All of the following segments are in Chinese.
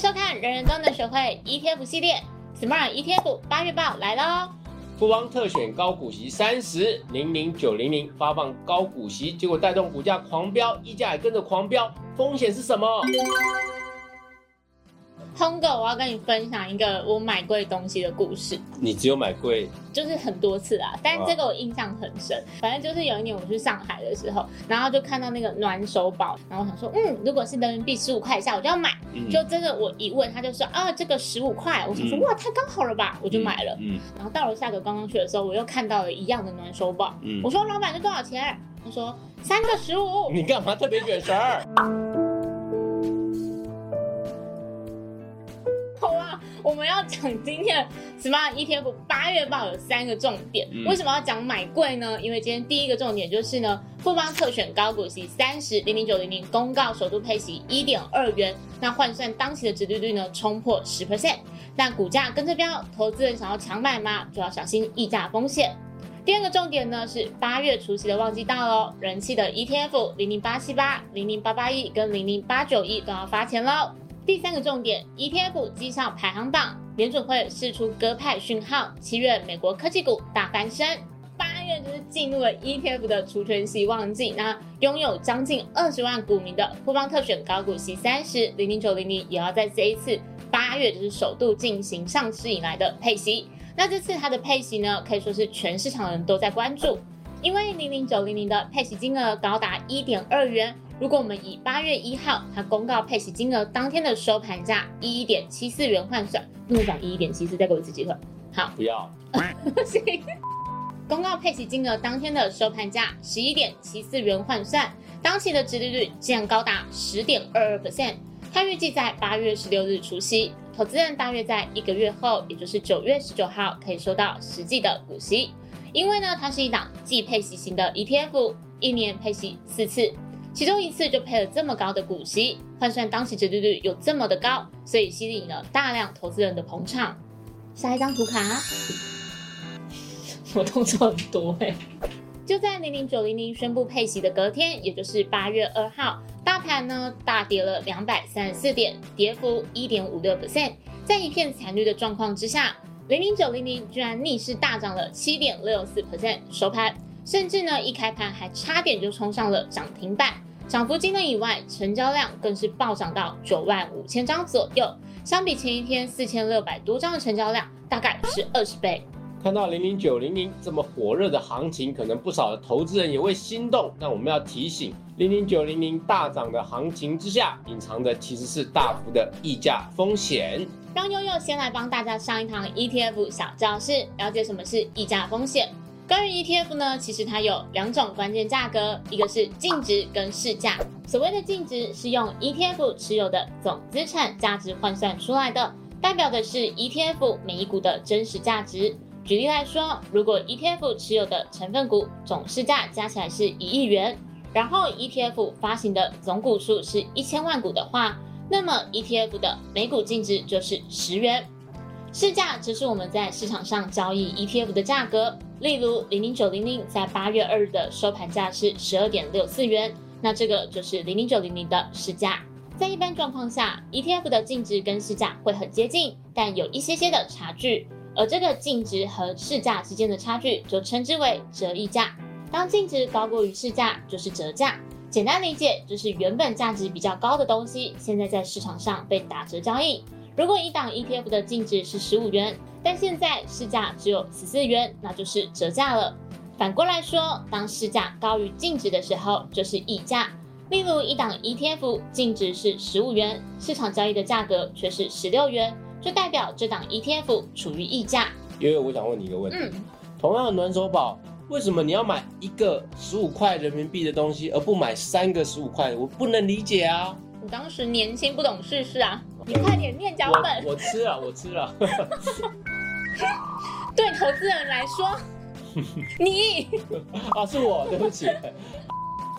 收看人人都能学会 ETF 系列，Smart ETF 八月报来喽！富邦特选高股息三十零零九零零发放高股息，结果带动股价狂飙，溢价也跟着狂飙，风险是什么？通哥，我要跟你分享一个我买贵东西的故事，你只有买贵，就是很多次啊，但这个我印象很深。反正就是有一年我去上海的时候，然后就看到那个暖手宝，然后我想说，嗯，如果是人民币十五块以下，我就要买。就真的我一问，他就说啊，这个十五块，我想说哇，太刚好了吧，我就买了。嗯，然后到了下个刚刚去的时候，我又看到了一样的暖手宝，嗯我说老板这多少钱？他说三个十五。你干嘛特别卷舌我们要讲今天的 Smart ETF 八月报有三个重点，为什么要讲买贵呢？因为今天第一个重点就是呢，富邦特选高股息三十零零九零零公告首度配息一点二元，那换算当期的殖利率呢冲破十 percent，那股价跟着飙，投资人想要抢买吗？就要小心溢价风险。第二个重点呢是八月除夕的旺季到喽，人气的 ETF 零零八七八、零零八八一跟零零八九一都要发钱喽。第三个重点，ETF 绩效排行榜，联准会释出鸽派讯号，七月美国科技股大翻身，八月就是进入了 ETF 的除权息旺季。那拥有将近二十万股民的富邦特选高股息三十零零九零零，也要在这一次八月就是首度进行上市以来的配息。那这次它的配息呢，可以说是全市场人都在关注，因为零零九零零的配息金额高达一点二元。如果我们以八月一号它公告配息金额当天的收盘价一点七四元换算，不能讲一点七四，再给我一次机会。好，不要。行。公告配息金额当天的收盘价十一点七四元换算，当期的殖利率竟然高达十点二二 percent。它预计在八月十六日除息，投资人大约在一个月后，也就是九月十九号可以收到实际的股息。因为呢，它是一档季配息型的 ETF，一年配息四次。其中一次就配了这么高的股息，换算当期折利率有这么的高，所以吸引了大量投资人的捧场。下一张图卡，我动作很多哎。就在零零九零零宣布配息的隔天，也就是八月二号，大盘呢大跌了两百三十四点，跌幅一点五六 percent。在一片惨绿的状况之下，零零九零零居然逆势大涨了七点六四 percent 收盘。甚至呢，一开盘还差点就冲上了涨停板，涨幅惊人以外，成交量更是暴涨到九万五千张左右，相比前一天四千六百多张的成交量，大概是二十倍。看到零零九零零这么火热的行情，可能不少的投资人也会心动。但我们要提醒，零零九零零大涨的行情之下，隐藏的其实是大幅的溢价风险。让悠悠先来帮大家上一堂 ETF 小教室，了解什么是溢价风险。关于 ETF 呢，其实它有两种关键价格，一个是净值跟市价。所谓的净值是用 ETF 持有的总资产价值换算出来的，代表的是 ETF 每一股的真实价值。举例来说，如果 ETF 持有的成分股总市价加起来是一亿元，然后 ETF 发行的总股数是一千万股的话，那么 ETF 的每股净值就是十元。市价只是我们在市场上交易 ETF 的价格。例如，零零九零零在八月二日的收盘价是十二点六四元，那这个就是零零九零零的市价。在一般状况下，ETF 的净值跟市价会很接近，但有一些些的差距，而这个净值和市价之间的差距就称之为折溢价。当净值高过于市价，就是折价。简单理解，就是原本价值比较高的东西，现在在市场上被打折交易。如果一档 ETF 的净值是十五元，但现在市价只有十四元，那就是折价了。反过来说，当市价高于净值的时候，就是溢价。例如，一档 ETF 净值是十五元，市场交易的价格却是十六元，就代表这档 ETF 处于溢价。因为我想问你一个问题：同样的暖手宝，为什么你要买一个十五块人民币的东西，而不买三个十五块？我不能理解啊！我当时年轻不懂世事啊！你快点念脚本。我吃了，我吃了。对投资人来说，你啊是我，对不起。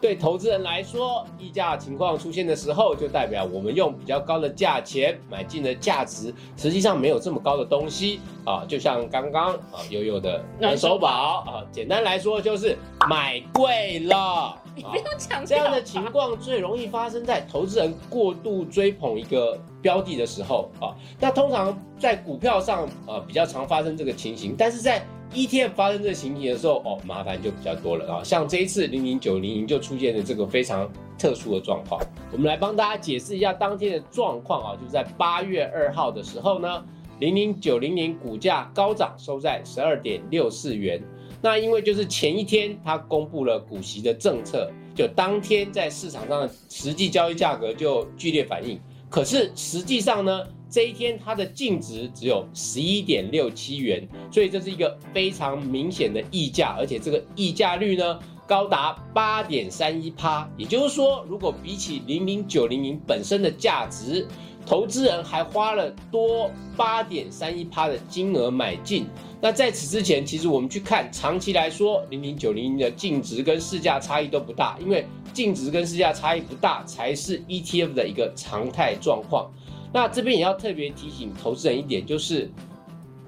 对投资人来说，溢价情况出现的时候，就代表我们用比较高的价钱买进的价值，实际上没有这么高的东西啊。就像刚刚啊悠悠的暖手宝啊，简单来说就是买贵了。你不用强调这样的情况最容易发生在投资人过度追捧一个标的的时候啊。那通常在股票上啊比较常发生这个情形，但是在 ETF 发生这个情形的时候，哦，麻烦就比较多了啊。像这一次零零九零零就出现了这个非常特殊的状况。我们来帮大家解释一下当天的状况啊，就是在八月二号的时候呢，零零九零零股价高涨，收在十二点六四元。那因为就是前一天它公布了股息的政策，就当天在市场上的实际交易价格就剧烈反应。可是实际上呢？这一天它的净值只有十一点六七元，所以这是一个非常明显的溢价，而且这个溢价率呢高达八点三一趴。也就是说，如果比起零零九零零本身的价值，投资人还花了多八点三一趴的金额买进。那在此之前，其实我们去看长期来说，零零九零零的净值跟市价差异都不大，因为净值跟市价差异不大才是 ETF 的一个常态状况。那这边也要特别提醒投资人一点，就是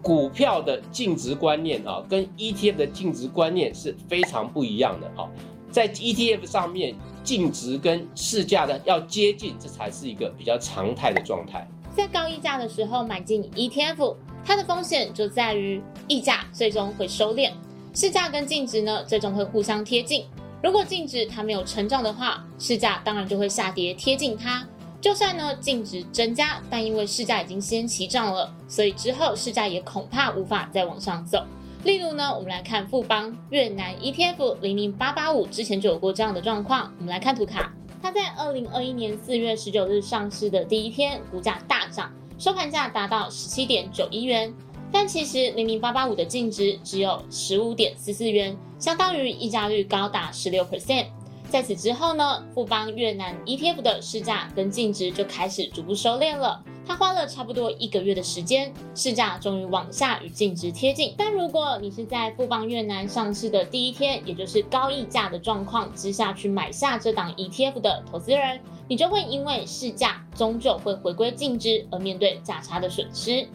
股票的净值观念啊，跟 ETF 的净值观念是非常不一样的啊。在 ETF 上面，净值跟市价的要接近，这才是一个比较常态的状态。在高溢价的时候买进 ETF，它的风险就在于溢价最终会收敛，市价跟净值呢最终会互相贴近。如果净值它没有成长的话，市价当然就会下跌贴近它。就算呢净值增加，但因为市价已经先起涨了，所以之后市价也恐怕无法再往上走。例如呢，我们来看富邦越南 ETF 零零八八五，之前就有过这样的状况。我们来看图卡，它在二零二一年四月十九日上市的第一天，股价大涨，收盘价达到十七点九一元，但其实零零八八五的净值只有十五点四四元，相当于溢价率高达十六 percent。在此之后呢，富邦越南 ETF 的市价跟净值就开始逐步收敛了。它花了差不多一个月的时间，市价终于往下与净值贴近。但如果你是在富邦越南上市的第一天，也就是高溢价的状况之下去买下这档 ETF 的投资人，你就会因为市价终究会回归净值而面对价差的损失。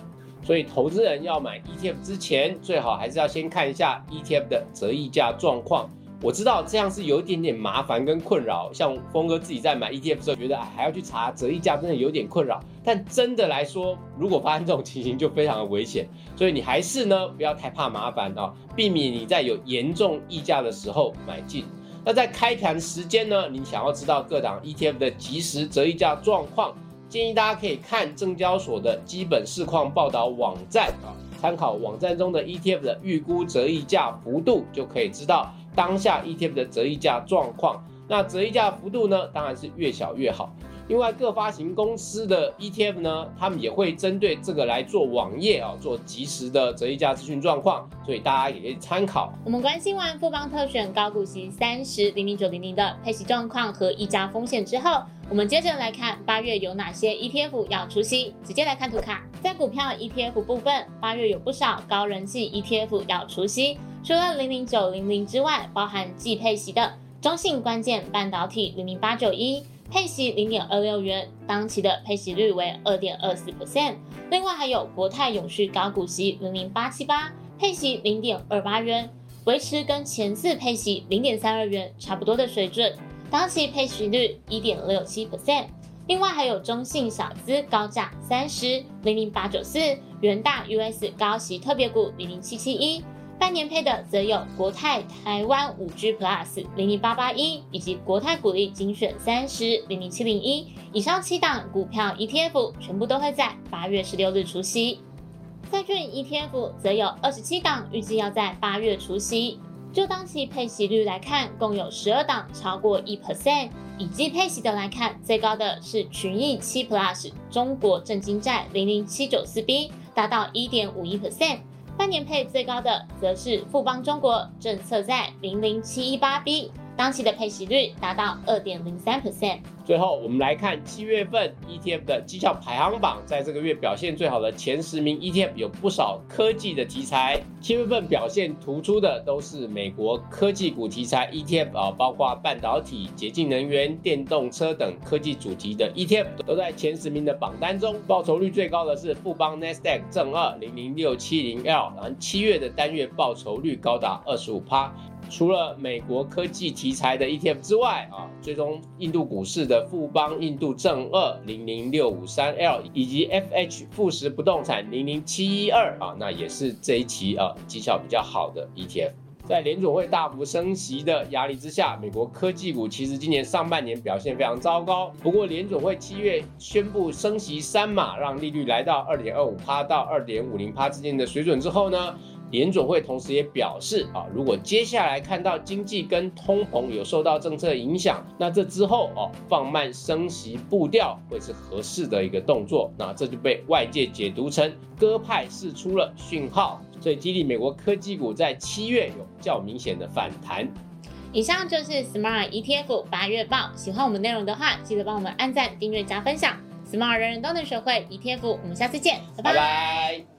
所以，投资人要买 ETF 之前，最好还是要先看一下 ETF 的折溢价状况。我知道这样是有一点点麻烦跟困扰，像峰哥自己在买 ETF 的时候，觉得还要去查折溢价，真的有点困扰。但真的来说，如果发生这种情形，就非常的危险。所以你还是呢，不要太怕麻烦啊，避免你在有严重溢价的时候买进。那在开盘时间呢，你想要知道各档 ETF 的即时折溢价状况，建议大家可以看证交所的基本市况报道网站啊，参考网站中的 ETF 的预估折溢价幅度，就可以知道。当下 ETF 的折溢价状况，那折溢价幅度呢，当然是越小越好。另外，各发行公司的 ETF 呢，他们也会针对这个来做网页啊，做及时的折溢价资讯状况，所以大家也可以参考。我们关心完富邦特选高股息三十零零九零零的配息状况和溢价风险之后，我们接着来看八月有哪些 ETF 要出息。直接来看图卡，在股票 ETF 部分，八月有不少高人气 ETF 要出息。除了零零九零零之外，包含季配息的中信关键半导体零零八九一，配息零点二六元，当期的配息率为二点二四 percent。另外还有国泰永续高股息零零八七八，配息零点二八元，维持跟前次配息零点三二元差不多的水准，当期配息率一点六七 percent。另外还有中信小资高价三十零零八九四，元大 US 高息特别股零零七七一。半年配的则有国泰台湾五 G Plus 零零八八一，以及国泰股利精选三十零零七零一以上七档股票 ETF，全部都会在八月十六日除息。债券 ETF 则有二十七档，预计要在八月除息。就当期配息率来看，共有十二档超过一 percent。以季配息的来看，最高的是群益七 Plus 中国正金债零零七九四 B，达到一点五一 percent。三年配最高的则是富邦中国政策债零零七一八 B，当期的配息率达到二点零三 percent。最后，我们来看七月份 ETF 的绩效排行榜，在这个月表现最好的前十名 ETF 有不少科技的题材。七月份表现突出的都是美国科技股题材 ETF 啊，包括半导体、洁净能源、电动车等科技主题的 ETF 都在前十名的榜单中。报酬率最高的是富邦 Nasdaq 正二零零六七零 L，然后七月的单月报酬率高达二十五趴。除了美国科技题材的 ETF 之外啊，最终印度股市的富邦印度正二零零六五三 L 以及 FH 富时不动产零零七一二啊，那也是这一期啊绩效比较好的 ETF。在联总会大幅升息的压力之下，美国科技股其实今年上半年表现非常糟糕。不过联总会七月宣布升息三码，让利率来到二点二五趴到二点五零趴之间的水准之后呢，联总会同时也表示啊，如果接下来看到经济跟通膨有受到政策影响，那这之后哦放慢升息步调会是合适的一个动作。那这就被外界解读成鸽派释出了讯号。所以激励美国科技股在七月有较明显的反弹。以上就是 Smart ETF 八月报。喜欢我们内容的话，记得帮我们按赞、订阅、加分享。Smart 人人都能学会 ETF，我们下次见，拜拜。